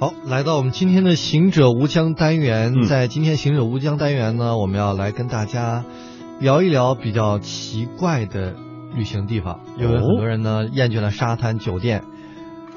好，来到我们今天的行者无疆单元，嗯在今天行者无疆单元呢，我们要来跟大家聊一聊比较奇怪的旅行地方。因为很多人呢厌倦了沙滩酒店，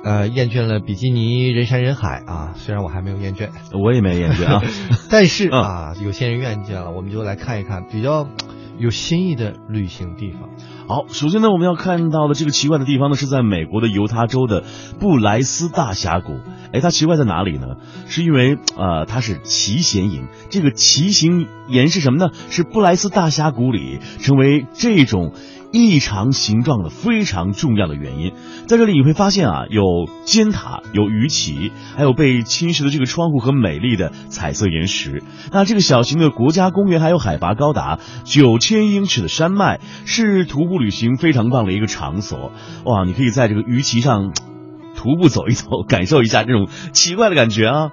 呃，厌倦了比基尼人山人海啊。虽然我还没有厌倦，我也没厌倦啊。但是嗯啊，有些人厌倦了，我们就来看一看比较 有新意的旅行地方。好，首先呢，我们要看到的这个奇怪的地方呢，是在美国的犹他州的布莱斯大峡谷。哎，它奇怪在哪里呢？是因为呃，它是奇岩岩。这个奇形岩是什么呢？是布莱斯大峡谷里成为这种异常形状的非常重要的原因。在这里你会发现啊，有尖塔，有鱼鳍，还有被侵蚀的这个窗户和美丽的彩色岩石。那这个小型的国家公园还有海拔高达九千英尺的山脉，是徒步旅行非常棒的一个场所。哇，你可以在这个鱼鳍上徒步走一走，感受一下这种奇怪的感觉啊。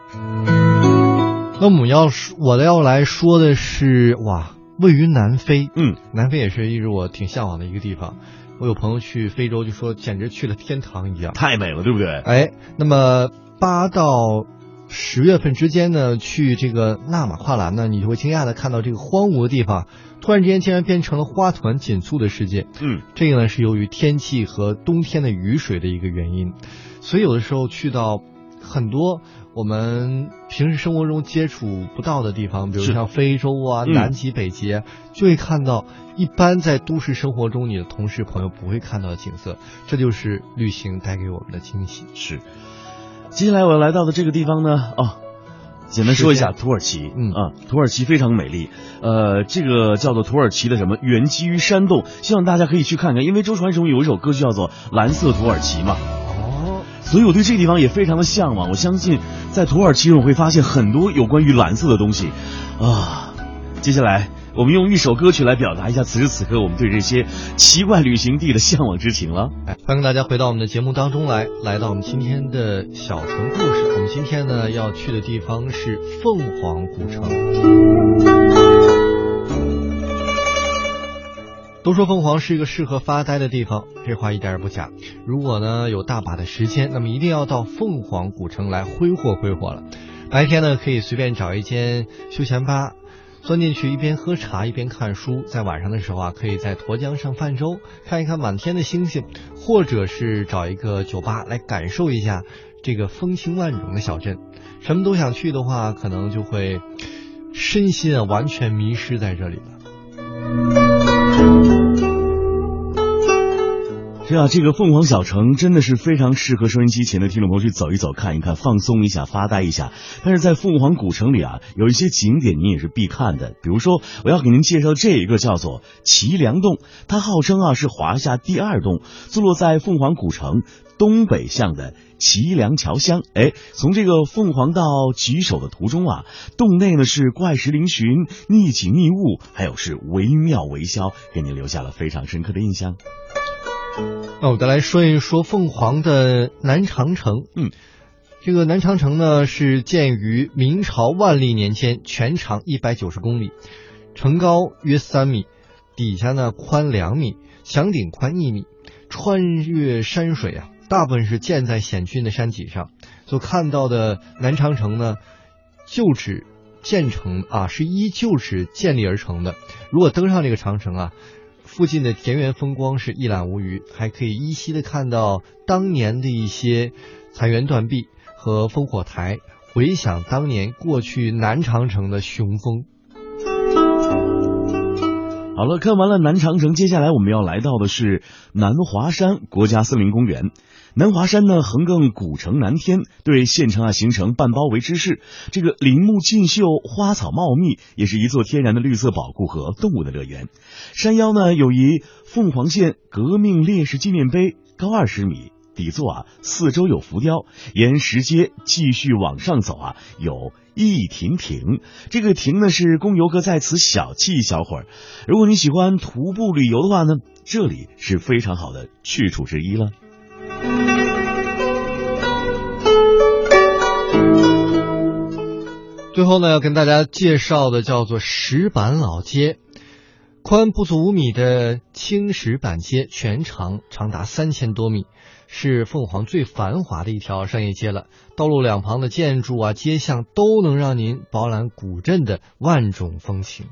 那我们要说，我要来说的是，哇，位于南非，嗯，南非也是一直我挺向往的一个地方。我有朋友去非洲，就说简直去了天堂一样。太美了，对不对？哎，那么八到十月份之间呢，去这个纳马跨栏呢，你就会惊讶的看到这个荒芜的地方，突然之间竟然变成了花团锦簇的世界。嗯，这个呢是由于天气和冬天的雨水的一个原因，所以有的时候去到很多我们平时生活中接触不到的地方，比如像非洲啊、嗯南极、北极啊，就会看到一般在都市生活中你的同事朋友不会看到的景色，这就是旅行带给我们的惊喜。是。接下来我要来到的这个地方呢，哦，简单说一下土耳其，嗯。啊，土耳其非常美丽，呃，这个叫做土耳其的什么源基于山洞，希望大家可以去看看，因为周传雄有一首歌就叫做《蓝色土耳其》嘛，哦，所以我对这个地方也非常的向往。我相信在土耳其我会发现很多有关于蓝色的东西，啊，接下来我们用一首歌曲来表达一下此时此刻我们对这些奇怪旅行地的向往之情了。哎，欢迎大家回到我们的节目当中来，来到我们今天的小城故事。我们今天呢要去的地方是凤凰古城。都说凤凰是一个适合发呆的地方，这话一点也不假。如果呢有大把的时间，那么一定要到凤凰古城来挥霍挥霍了。白天呢可以随便找一间休闲吧，钻进去一边喝茶一边看书。在晚上的时候啊，可以在沱江上泛舟，看一看满天的星星，或者是找一个酒吧来感受一下这个风情万种的小镇。什么都想去的话，可能就会身心啊完全迷失在这里了。对啊，这个凤凰小城真的是非常适合收音机前的听众朋友去走一走、看一看、放松一下、发呆一下。但是在凤凰古城里啊，有一些景点您也是必看的。比如说，我要给您介绍这一个叫做齐梁洞，它号称啊是华夏第二洞，坐落在凤凰古城东北向的齐梁桥乡。哎，从这个凤凰到吉首的途中啊，洞内呢是怪石嶙峋、逆景逆雾，还有是惟妙惟肖，给您留下了非常深刻的印象。那我再来说一说凤凰的南长城。嗯，这个南长城呢是建于明朝万历年间，全长一百九十公里，城高约三米，底下呢宽两米，墙顶宽一米，穿越山水啊，大部分是建在险峻的山脊上。所看到的南长城呢，旧址建成啊，是依旧址建立而成的。如果登上这个长城啊，附近的田园风光是一览无余，还可以依稀的看到当年的一些残垣断壁和烽火台，回想当年过去南长城的雄风。好了，看完了南长城，接下来我们要来到的是南华山国家森林公园。南华山呢，横亘古城南天，对县城啊形成半包围之势。这个林木尽秀，花草茂密，也是一座天然的绿色宝库和动物的乐园。山腰呢有一凤凰县革命烈士纪念碑，高二十米。底座啊，四周有浮雕，沿石阶继续往上走啊，有一亭亭。这个亭呢是供游客在此小憩一小会儿。如果你喜欢徒步旅游的话呢，这里是非常好的去处之一了。最后呢，要跟大家介绍的叫做石板老街，宽不足五米的青石板街，全长长达三千多米，是凤凰最繁华的一条商业街了。道路两旁的建筑啊、街巷都能让您饱览古镇的万种风情。